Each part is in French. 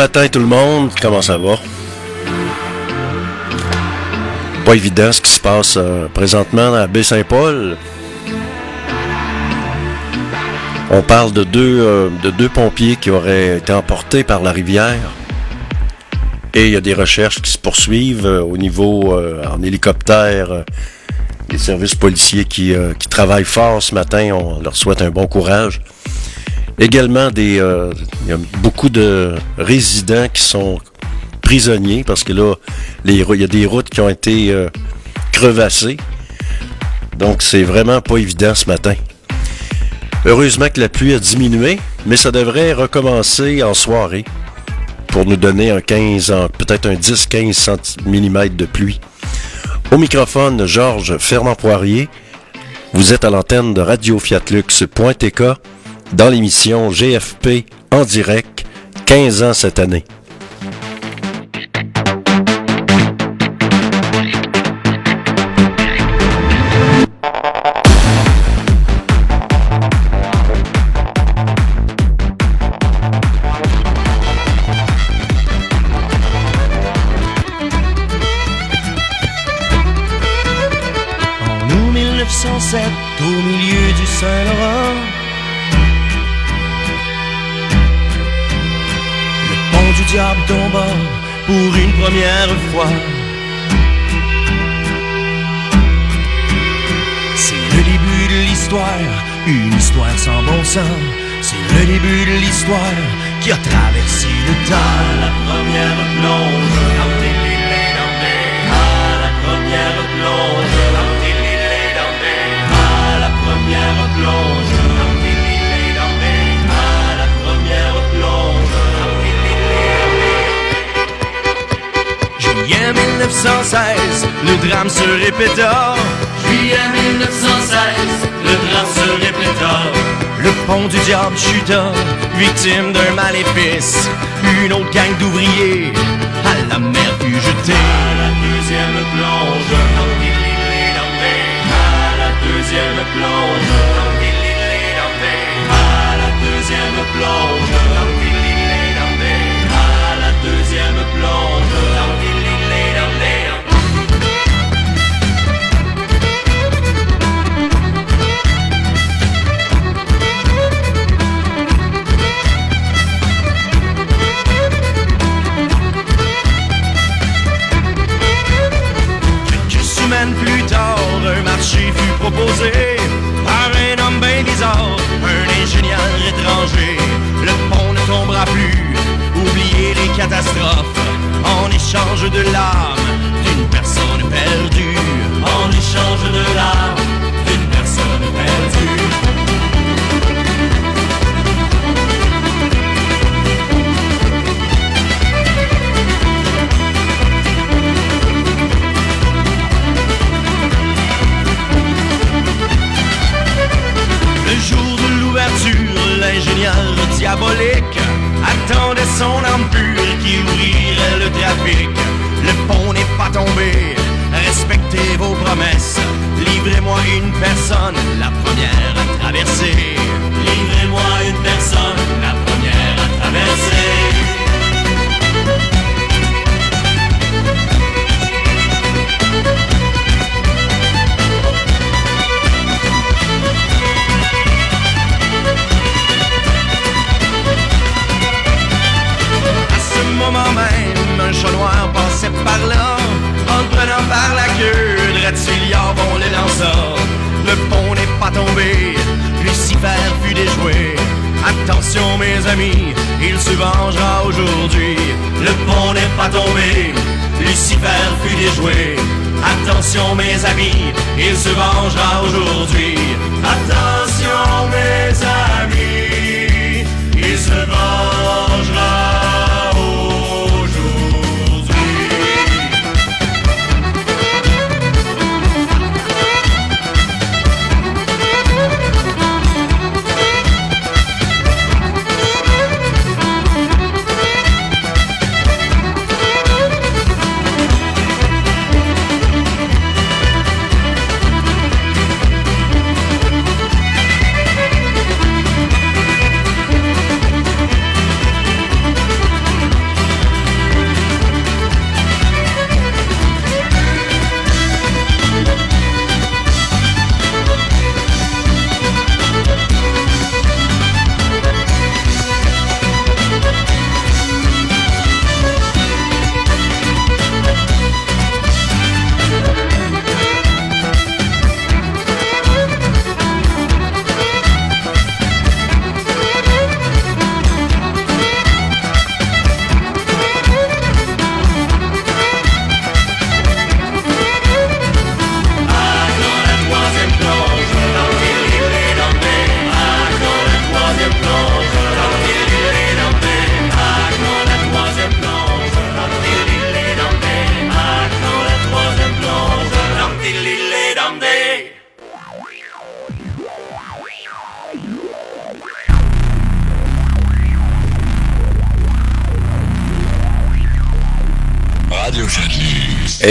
Matin tout le monde, comment ça va? Pas évident ce qui se passe euh, présentement à Baie-Saint-Paul. On parle de deux, euh, de deux pompiers qui auraient été emportés par la rivière. Et il y a des recherches qui se poursuivent euh, au niveau en hélicoptère. les services policiers qui travaillent fort ce matin, on leur souhaite un bon courage. Également, des, euh, il y a beaucoup de résidents qui sont prisonniers parce que là, il y a des routes qui ont été euh, crevassées. Donc, c'est vraiment pas évident ce matin. Heureusement que la pluie a diminué, mais ça devrait recommencer en soirée pour nous donner un 15, peut-être un 10-15 mm de pluie. Au microphone, Georges Fernand-Poirier. Vous êtes à l'antenne de Radio Fiatlux.tk dans l'émission GFP en direct, 15 ans cette année. Répéta. Juillet 1916, le drame se répéta. Le pont du diable chuta, victime d'un maléfice. Une autre gang d'ouvriers à la mer fut jetée. À la deuxième plonge, à la deuxième plonge, à la deuxième plonge, par un homme bien bizarre, un ingénieur étranger. Le pont ne tombera plus, oubliez les catastrophes, en échange de l'âme d'une personne perdue. En échange de l'âme d'une personne perdue. L'ingénieur diabolique attendait son âme pure qui ouvrirait le trafic. Le pont n'est pas tombé, respectez vos promesses. Livrez-moi une personne, la première à traverser. Livrez-moi une personne, Attention mes amis, il se vengera aujourd'hui. Le pont n'est pas tombé, Lucifer fut déjoué. Attention mes amis, il se vengera aujourd'hui. Attention mes amis,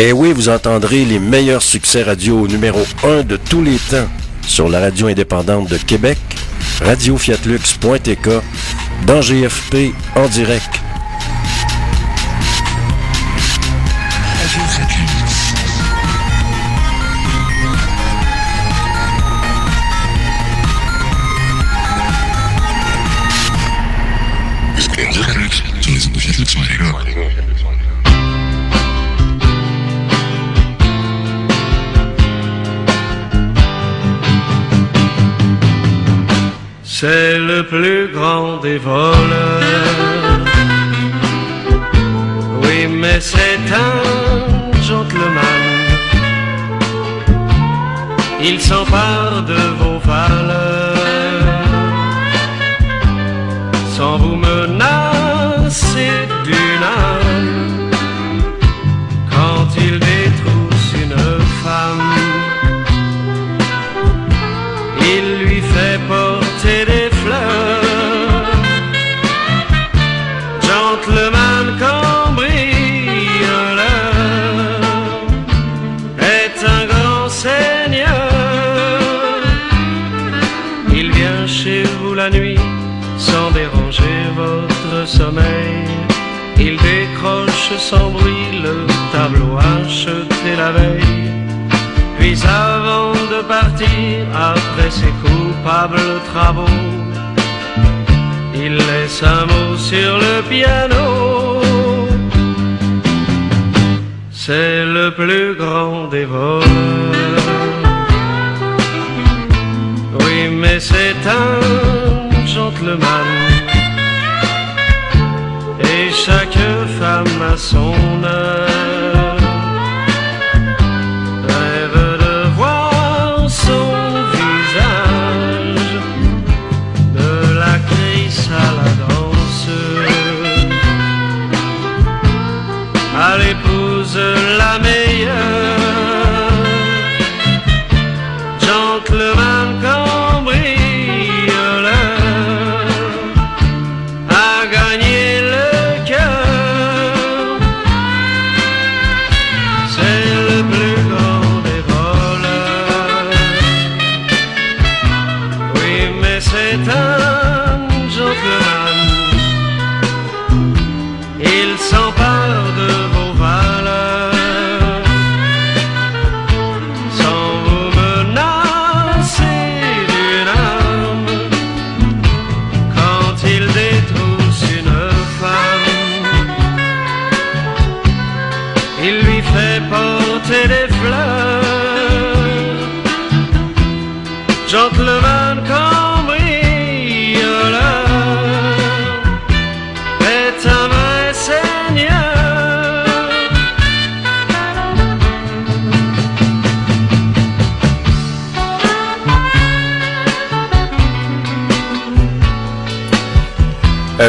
Et oui, vous entendrez les meilleurs succès radio numéro 1 de tous les temps sur la radio indépendante de Québec, radiofiatlux.tk, dans GFP en direct. C'est le plus grand des voleurs. Oui, mais c'est un gentleman. Il s'empare de vos valeurs sans bruit le tableau acheté la veille. Puis avant de partir, après ses coupables travaux, il laisse un mot sur le piano. C'est le plus grand des voleurs. Oui, mais c'est un gentleman. Chaque femme a son heure.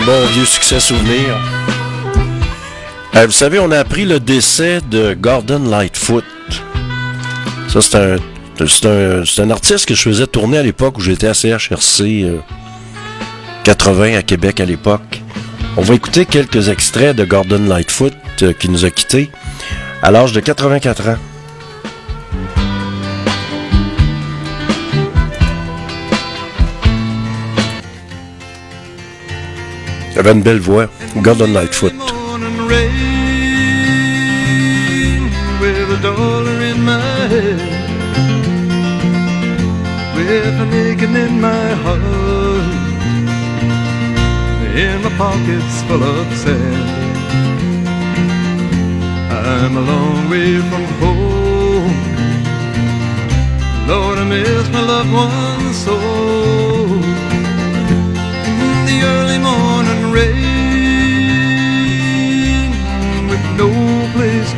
Un bon vieux succès souvenir. Euh, vous savez, on a appris le décès de Gordon Lightfoot. Ça, c'est un, artiste que je faisais tourner à l'époque où j'étais à CHRC euh, 80 à Québec à l'époque. On va écouter quelques extraits de Gordon Lightfoot euh, qui nous a quittés à l'âge de 84 ans. Il avait une belle voix, Gordon Lightfoot. with in my heart, in my pockets full of sand. I'm a long way from home. Lord, I miss my loved ones so. In the early morning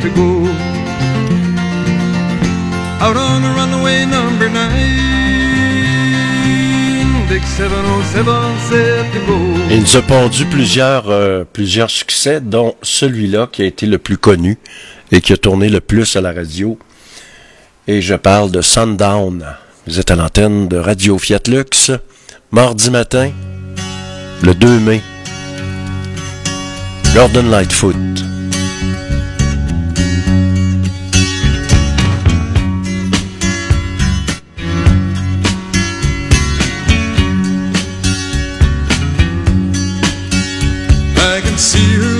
to go. Out on the runaway number nine, Big 707 said to go. Il nous a pondu plusieurs, euh, plusieurs succès, dont celui-là qui a été le plus connu et qui a tourné le plus à la radio. Et je parle de Sundown. Vous êtes à l'antenne de Radio Fiat Lux, mardi matin, le 2 mai. Gordon Lightfoot. see you.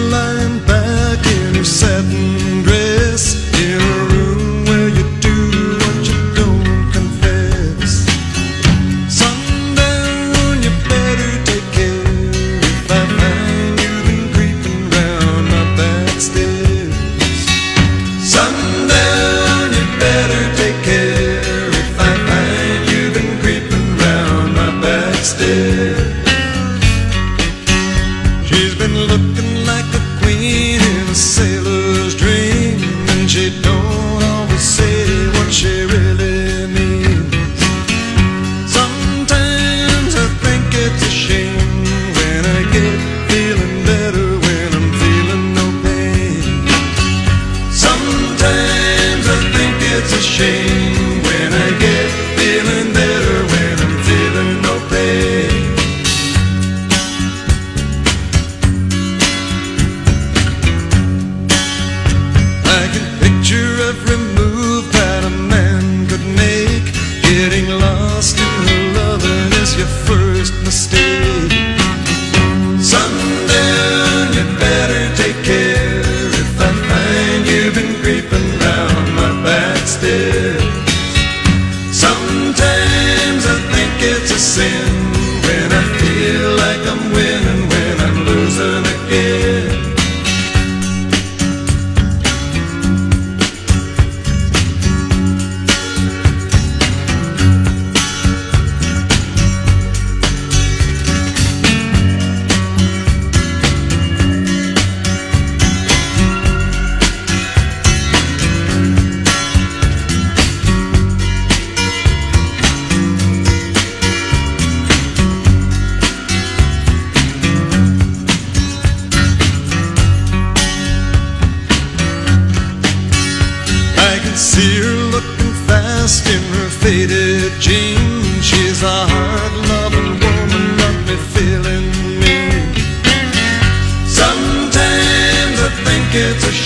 it's a shame.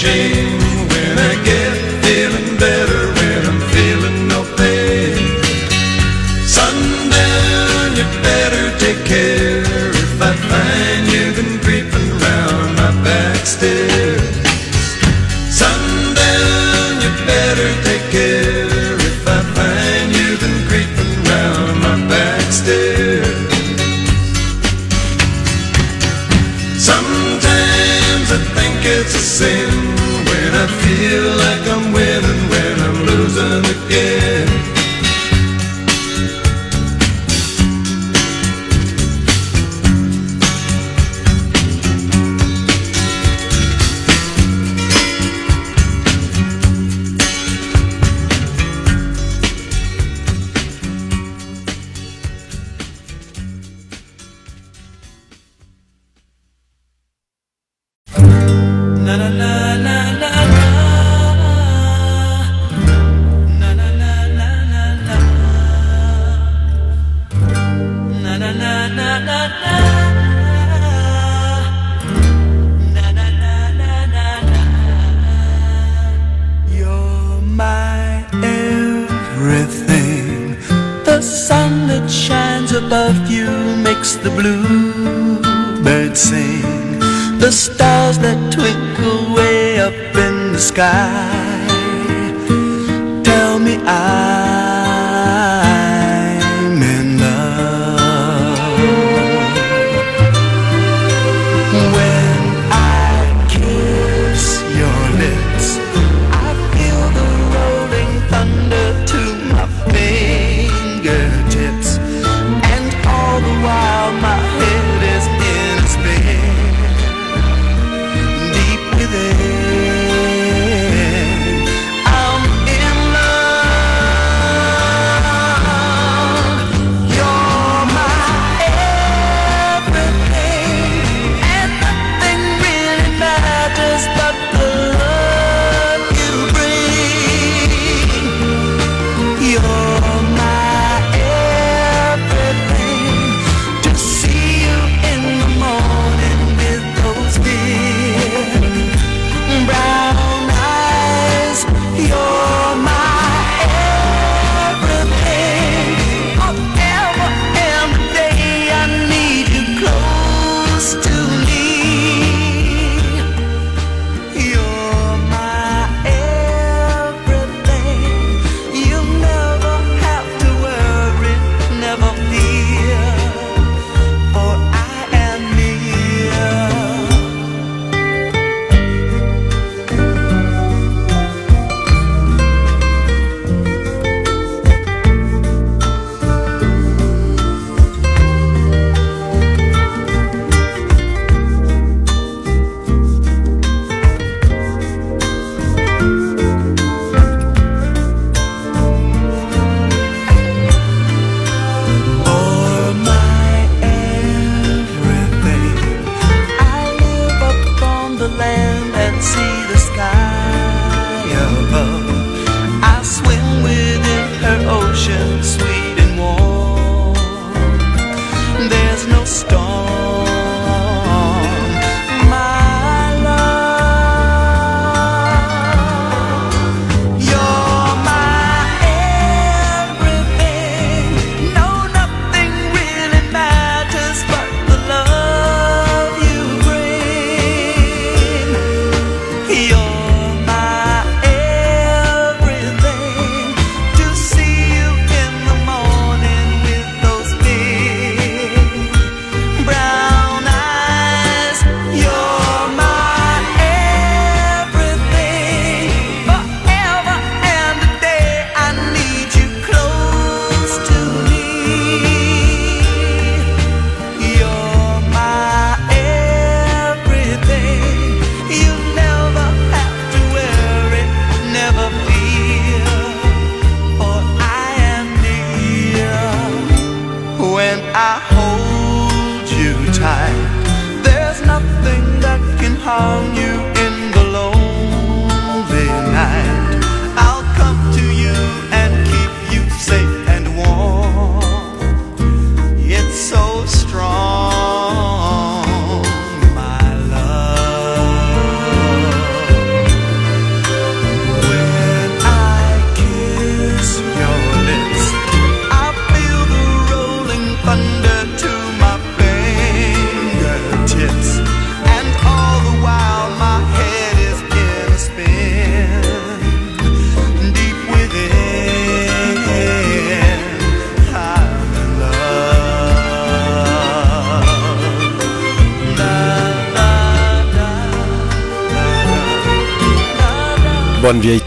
shame. sun that shines above you makes the bluebird sing. The stars that twinkle way up in the sky tell me I.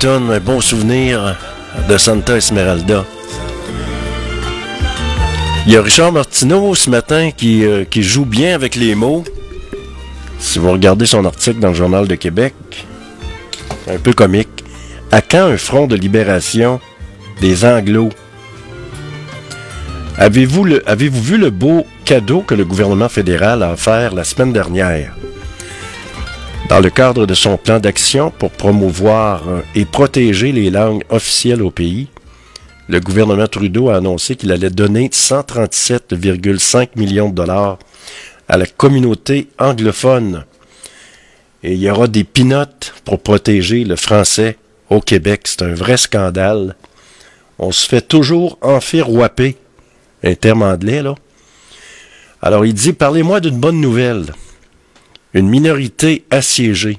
un bon souvenir de Santa Esmeralda. Il y a Richard Martineau ce matin qui, euh, qui joue bien avec les mots. Si vous regardez son article dans le Journal de Québec, un peu comique. À quand un front de libération des Anglos? Avez-vous avez vu le beau cadeau que le gouvernement fédéral a offert la semaine dernière? Dans le cadre de son plan d'action pour promouvoir euh, et protéger les langues officielles au pays, le gouvernement Trudeau a annoncé qu'il allait donner 137,5 millions de dollars à la communauté anglophone. Et il y aura des pinottes pour protéger le français au Québec. C'est un vrai scandale. On se fait toujours enfirouaper. Un terme anglais, là. Alors il dit, parlez-moi d'une bonne nouvelle une minorité assiégée.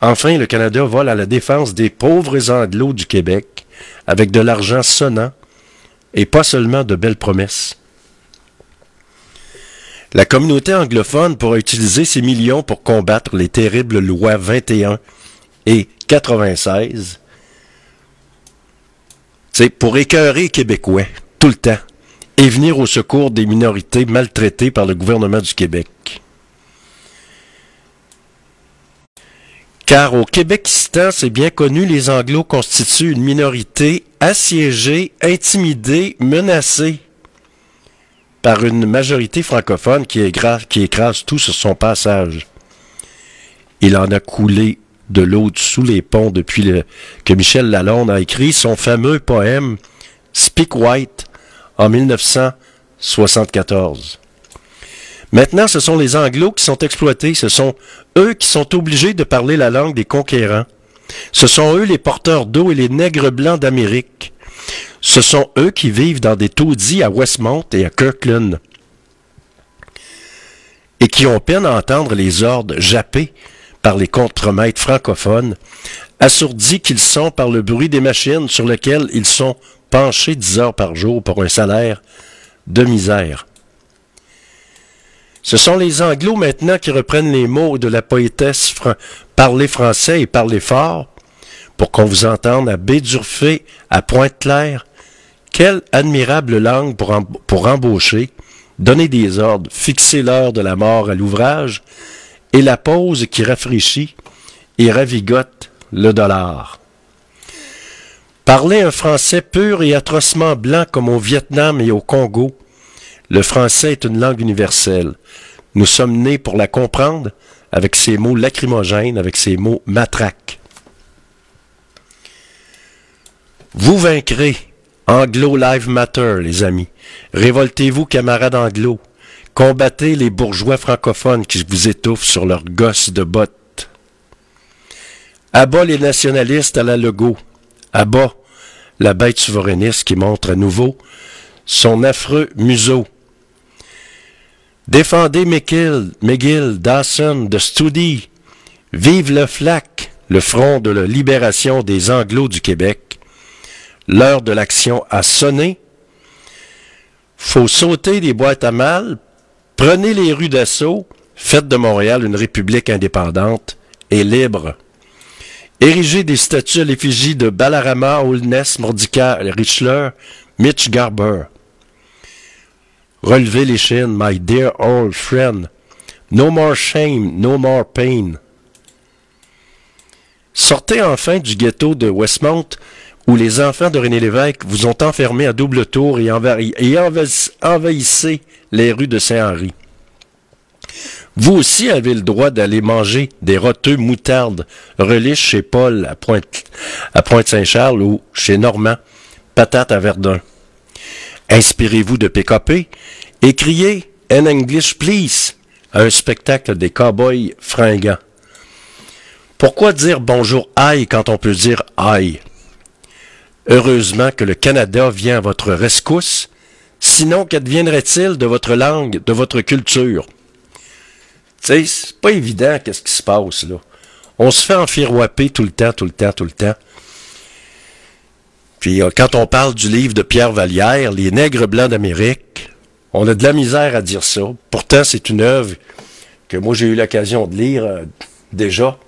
Enfin, le Canada vole à la défense des pauvres anglos du Québec avec de l'argent sonnant et pas seulement de belles promesses. La communauté anglophone pourra utiliser ces millions pour combattre les terribles lois 21 et 96. C'est pour écœurer les Québécois tout le temps et venir au secours des minorités maltraitées par le gouvernement du Québec. Car au Québecistan, c'est bien connu, les Anglos constituent une minorité assiégée, intimidée, menacée par une majorité francophone qui, écrase tout sur son passage. Il en a coulé de l'eau sous les ponts depuis que Michel Lalonde a écrit son fameux poème Speak White en 1974. Maintenant, ce sont les Anglos qui sont exploités, ce sont eux qui sont obligés de parler la langue des conquérants. Ce sont eux les porteurs d'eau et les nègres blancs d'Amérique. Ce sont eux qui vivent dans des taudis à Westmont et à Kirkland et qui ont peine à entendre les ordres jappés par les contremaîtres francophones, assourdis qu'ils sont par le bruit des machines sur lesquelles ils sont penchés dix heures par jour pour un salaire de misère. Ce sont les Anglos maintenant qui reprennent les mots de la poétesse Parler français et parler fort pour qu'on vous entende à Bédurfé, à Pointe-Claire. Quelle admirable langue pour, pour embaucher, donner des ordres, fixer l'heure de la mort à l'ouvrage et la pause qui rafraîchit et ravigote le dollar. Parler un français pur et atrocement blanc comme au Vietnam et au Congo, le français est une langue universelle. Nous sommes nés pour la comprendre avec ses mots lacrymogènes, avec ses mots matraques. Vous vaincrez. Anglo Live Matter, les amis. Révoltez-vous, camarades anglo. Combattez les bourgeois francophones qui vous étouffent sur leurs gosses de bottes. Abat les nationalistes à la Legault. Abat la bête souverainiste qui montre à nouveau son affreux museau Défendez McGill, McGill, Dawson, de Studi. Vive le FLAC, le Front de la libération des Anglos du Québec. L'heure de l'action a sonné. Faut sauter des boîtes à mal. Prenez les rues d'assaut. Faites de Montréal une république indépendante et libre. Érigez des statues à l'effigie de Balarama, Holness, Mordica, Richler, Mitch Garber. Relevez les chaînes, my dear old friend. No more shame, no more pain. Sortez enfin du ghetto de Westmount où les enfants de René Lévesque vous ont enfermé à double tour et, envahissez les rues de Saint-Henri. Vous aussi avez le droit d'aller manger des roteux moutardes reliches chez Paul à Pointe, à Pointe-Saint-Charles ou chez Normand, patates à Verdun. Inspirez-vous de PKP et criez In English, please à un spectacle des cowboys fringants. Pourquoi dire bonjour aïe quand on peut dire aïe? Heureusement que le Canada vient à votre rescousse, sinon qu'adviendrait-il de votre langue, de votre culture? Tu sais, c'est pas évident qu'est-ce qui se passe, là. On se fait enfirouaper tout le temps, tout le temps, tout le temps. Puis euh, quand on parle du livre de Pierre Vallière, Les Nègres Blancs d'Amérique, on a de la misère à dire ça. Pourtant, c'est une œuvre que moi j'ai eu l'occasion de lire euh, déjà.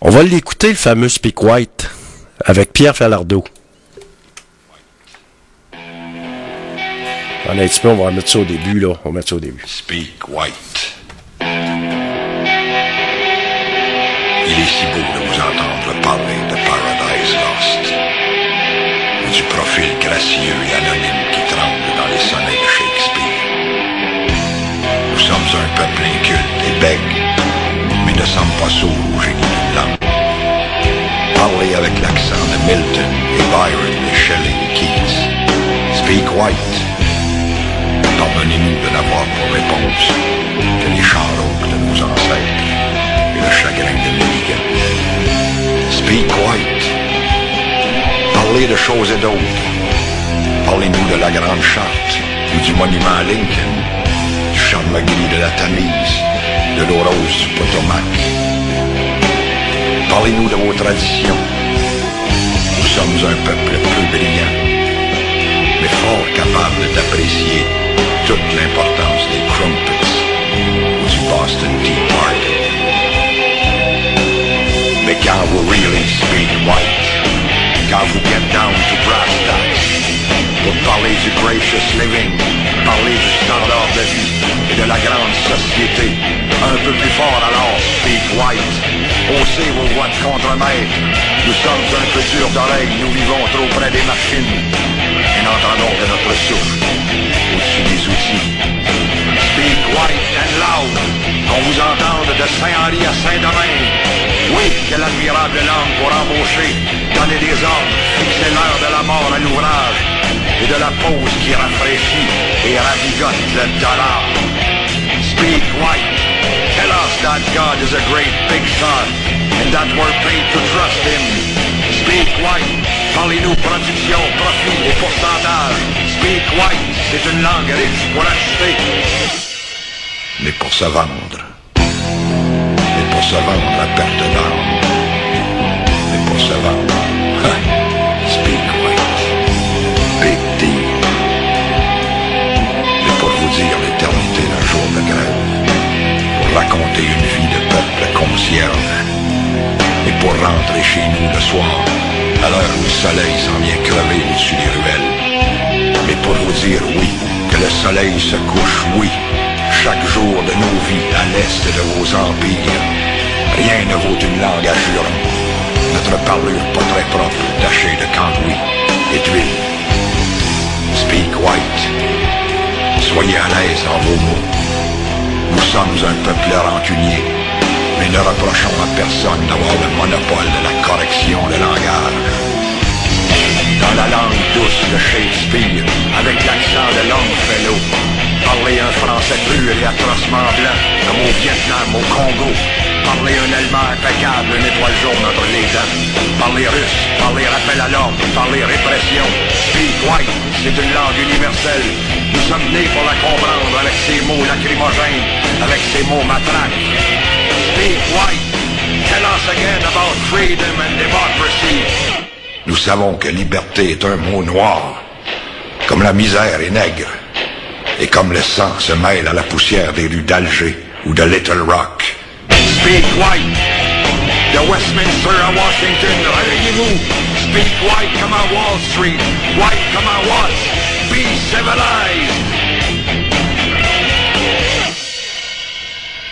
On va l'écouter, le fameux Speak White, avec Pierre Falardeau. On va mettre ça au début, là. On va mettre ça au début. Speak White. Il est si beau de vous entendre parler de Paradise Lost. Du profil gracieux et anonyme qui tremble dans les sonnets de Shakespeare. Nous sommes un peuple inculte et bègue, mais ne sommes pas sourds au génie d'une langue. Parlez avec l'accent de Milton et Byron et Shelley et Keats. Speak White. Pardonnez-nous de n'avoir pour réponse que les chants de nos ancêtres et le chagrin de Milligan. Speak White. Parlez de choses et d'autres. Parlez-nous de la Grande Charte ou du monument à Lincoln, du charme gris de la Tamise, de l'eau rose du Potomac. Parlez-nous de vos traditions. Nous sommes un peuple peu brillant, mais fort capable d'apprécier toute l'importance des crumpets ou du Boston Tea Party. Mais quand vous really speak white, quand vous get down to brass gracious living, parler du standard de vie de la grande société, un peu plus fort alors, speak white, haussez vos voix de contre-maître, nous sommes un peu durs d'oreille, nous vivons trop près des machines, et n'entendons que notre souffle au-dessus des outils. Speak white and loud, qu'on vous entende de Saint-Henri à Saint-Domingue. Oui, quelle admirable langue pour embaucher, donner des ordres, fixer l'heure de la mort à l'ouvrage, et de la pause qui rafraîchit et ravigote le dollar. Speak white, tell us that God is a great big shot, and that we're paid to trust him. Speak white, parlez-nous production, profit et pourcentage. Speak white, c'est une langue riche pour acheter. Mais pour se vendre. Pour se vendre à perte d'âme. Mais pour se vendre. Ha! Speak white. Big deal. Mais pour vous dire l'éternité d'un jour de grève. Pour raconter une vie de peuple concierge. Et pour rentrer chez nous le soir, à l'heure où le soleil s'en vient crever au-dessus des ruelles. Mais pour vous dire oui, que le soleil se couche, oui, chaque jour de nos vies à l'est de vos empires. Rien ne vaut une langue à juron. Notre parlure pas très propre, tachée de cambouis et d'huile. Speak white. Soyez à l'aise en vos mots. Nous sommes un peuple rancunier, mais ne reprochons à personne d'avoir le monopole de la correction de langage dans la langue douce de Shakespeare, avec l'accent de Longfellow. Parler un français pur et atrocement blanc, comme au Vietnam, au Congo. Parler un allemand impeccable, une étoile jaune entre les. Parler russe, parler rappel à l'ordre, parler répression. Speak white, c'est une langue universelle. Nous sommes nés pour la comprendre avec ses mots lacrymogènes, avec ses mots matraques. Speak white, tell us again about freedom and democracy. Nous savons que liberté est un mot noir, comme la misère est nègre, et comme le sang se mêle à la poussière des rues d'Alger ou de Little Rock. Speak white, de Westminster à Washington, réveillez-vous. Speak white comme à Wall Street, white comme à Watts. Be civilized.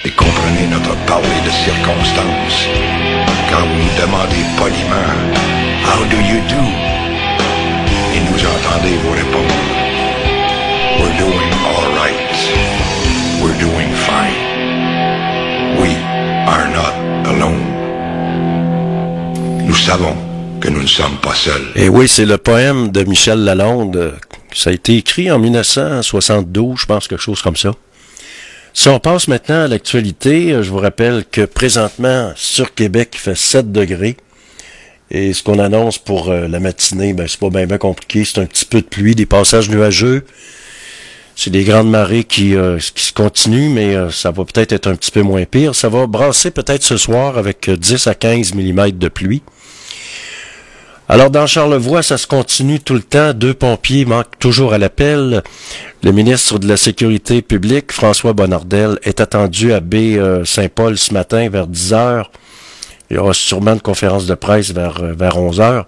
Et comprenez notre parler de circonstances quand vous nous demandez poliment How do you do? Et nous entendez vous répondre We're doing all right. We're doing fine. We are not alone. Nous savons que nous ne sommes pas seuls. Et oui, c'est le poème de Michel Lalonde. Ça a été écrit en 1972, je pense, quelque chose comme ça. Si on passe maintenant à l'actualité, je vous rappelle que présentement, sur Québec, il fait 7 degrés. Et ce qu'on annonce pour euh, la matinée, ben, c'est pas bien compliqué. C'est un petit peu de pluie, des passages nuageux. C'est des grandes marées qui, euh, qui se continuent, mais euh, ça va peut-être être un petit peu moins pire. Ça va brasser peut-être ce soir avec 10 à 15 mm de pluie. Alors dans Charlevoix, ça se continue tout le temps. Deux pompiers manquent toujours à l'appel. Le ministre de la Sécurité publique, François Bonnardel, est attendu à B Saint-Paul ce matin vers 10 heures. Il y aura sûrement une conférence de presse vers, vers 11 heures.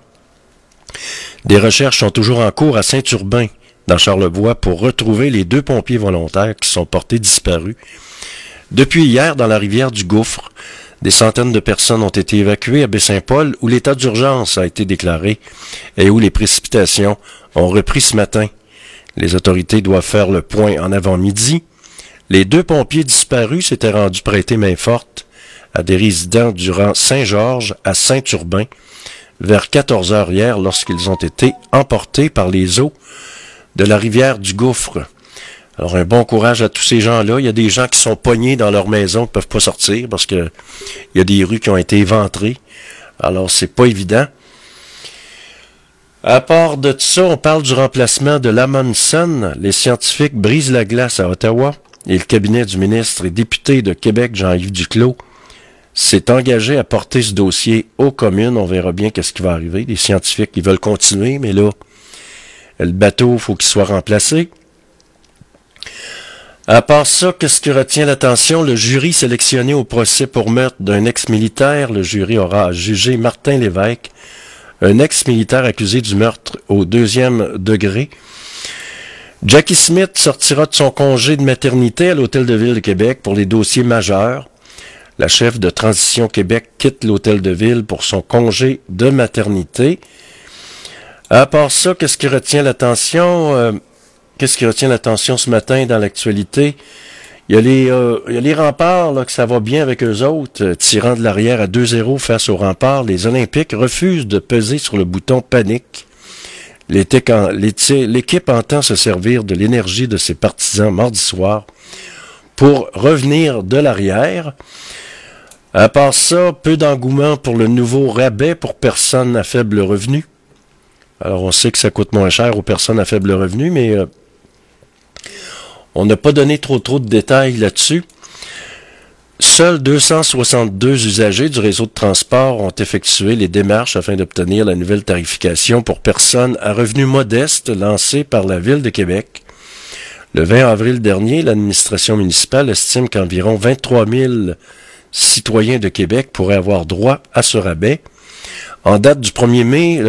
Des recherches sont toujours en cours à Saint-Urbain, dans Charlevoix, pour retrouver les deux pompiers volontaires qui sont portés disparus. Depuis hier, dans la rivière du Gouffre, des centaines de personnes ont été évacuées à Baie-Saint-Paul, où l'état d'urgence a été déclaré et où les précipitations ont repris ce matin. Les autorités doivent faire le point en avant-midi. Les deux pompiers disparus s'étaient rendus prêter main forte à des résidents du rang Saint-Georges à Saint-Urbain vers 14 heures hier lorsqu'ils ont été emportés par les eaux de la rivière du Gouffre. Alors un bon courage à tous ces gens-là. Il y a des gens qui sont pognés dans leur maison, qui ne peuvent pas sortir parce que il y a des rues qui ont été éventrées. Alors c'est pas évident. À part de ça, on parle du remplacement de Lamondson. Les scientifiques brisent la glace à Ottawa et le cabinet du ministre et député de Québec, Jean-Yves Duclos, s'est engagé à porter ce dossier aux communes. On verra bien qu'est-ce qui va arriver. Les scientifiques, ils veulent continuer, mais là, le bateau, faut qu'il soit remplacé. À part ça, qu'est-ce qui retient l'attention? Le jury sélectionné au procès pour meurtre d'un ex-militaire, le jury aura jugé Martin Lévesque, un ex-militaire accusé du meurtre au deuxième degré. Jackie Smith sortira de son congé de maternité à l'Hôtel de Ville de Québec pour les dossiers majeurs. La chef de Transition Québec quitte l'Hôtel de Ville pour son congé de maternité. À part ça, qu'est-ce qui retient l'attention? Euh, qu'est-ce qui retient l'attention ce matin dans l'actualité? Il y a les, euh, il y a les remparts, là, que ça va bien avec eux autres, euh, tirant de l'arrière à 2-0 face aux remparts. Les Olympiques refusent de peser sur le bouton panique. L'équipe entend se servir de l'énergie de ses partisans mardi soir pour revenir de l'arrière. À part ça, peu d'engouement pour le nouveau rabais pour personnes à faible revenu. Alors on sait que ça coûte moins cher aux personnes à faible revenu, mais euh, on n'a pas donné trop trop de détails là-dessus. Seuls 262 usagers du réseau de transport ont effectué les démarches afin d'obtenir la nouvelle tarification pour personnes à revenus modestes lancée par la Ville de Québec. Le 20 avril dernier, l'administration municipale estime qu'environ 23 000 citoyens de Québec pourraient avoir droit à ce rabais. En date du 1er mai,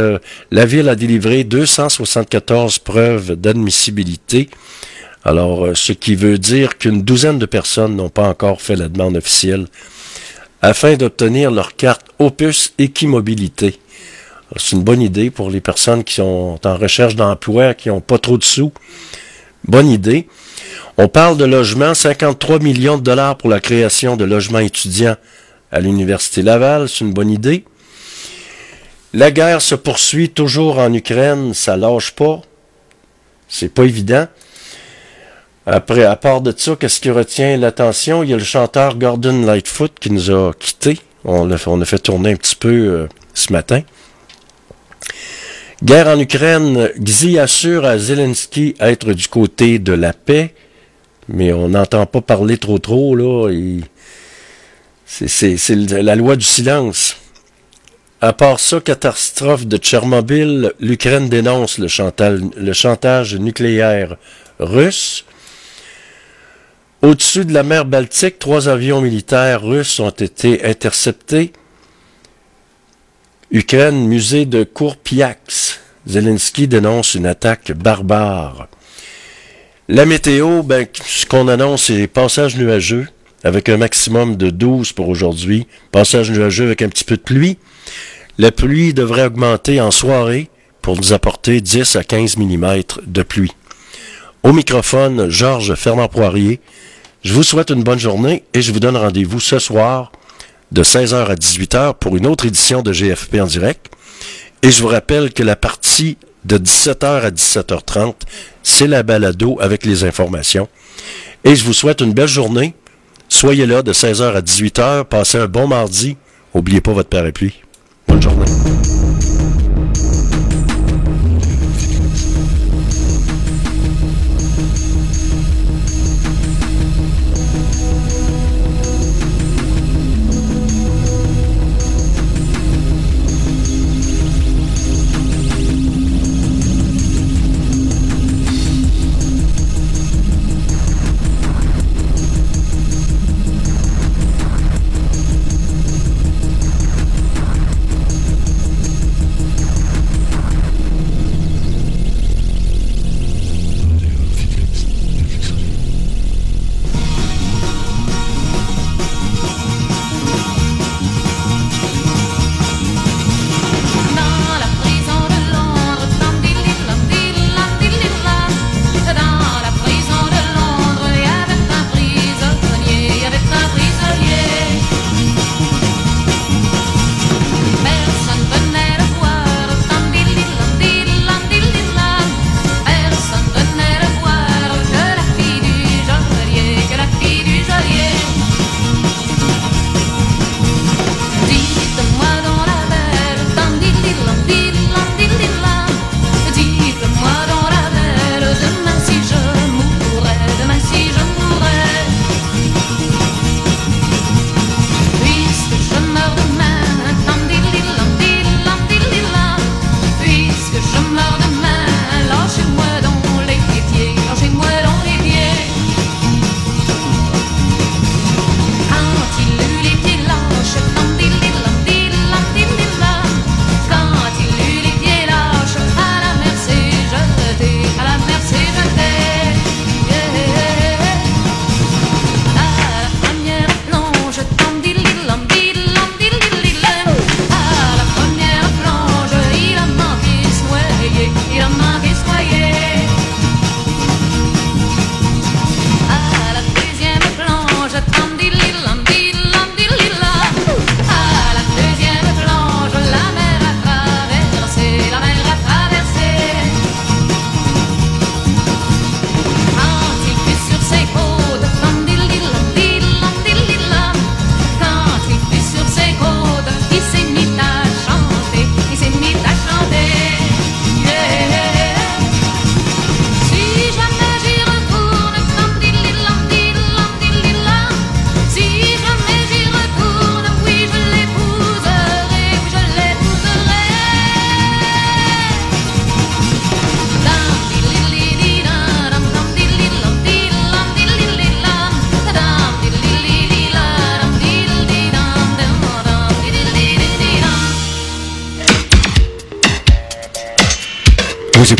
la Ville a délivré 274 preuves d'admissibilité alors, euh, ce qui veut dire qu'une douzaine de personnes n'ont pas encore fait la demande officielle afin d'obtenir leur carte Opus Équimobilité. C'est une bonne idée pour les personnes qui sont en recherche d'emploi, qui n'ont pas trop de sous. Bonne idée. On parle de logement, 53 millions de dollars pour la création de logements étudiants à l'Université Laval, c'est une bonne idée. La guerre se poursuit toujours en Ukraine, ça lâche pas. C'est pas évident. Après, à part de ça, qu'est-ce qui retient l'attention? Il y a le chanteur Gordon Lightfoot qui nous a quittés. On a, on a fait tourner un petit peu euh, ce matin. Guerre en Ukraine, Xi assure à Zelensky être du côté de la paix, mais on n'entend pas parler trop trop, là. C'est la loi du silence. À part ça, catastrophe de Tchernobyl, l'Ukraine dénonce le, chantage nucléaire russe. Au-dessus de la mer Baltique, trois avions militaires russes ont été interceptés. Ukraine, musée de Kourpiaks. Zelensky dénonce une attaque barbare. La météo, ben, ce qu'on annonce, c'est passage nuageux, avec un maximum de 12 pour aujourd'hui. Passage nuageux avec un petit peu de pluie. La pluie devrait augmenter en soirée pour nous apporter 10 à 15 mm de pluie. Au microphone, Georges Fernand Poirier, je vous souhaite une bonne journée et je vous donne rendez-vous ce soir de 16h à 18h pour une autre édition de GFP en direct. Et je vous rappelle que la partie de 17h à 17h30, c'est la balado avec les informations. Et je vous souhaite une belle journée. Soyez là de 16h à 18h. Passez un bon mardi. N'oubliez pas votre parapluie. Bonne journée. Vous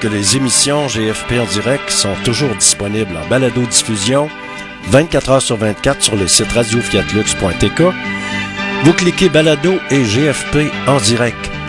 que les émissions GFP en direct sont toujours disponibles en balado-diffusion 24 heures sur 24 sur le site radiofiatlux.tk. Vous cliquez balado et GFP en direct.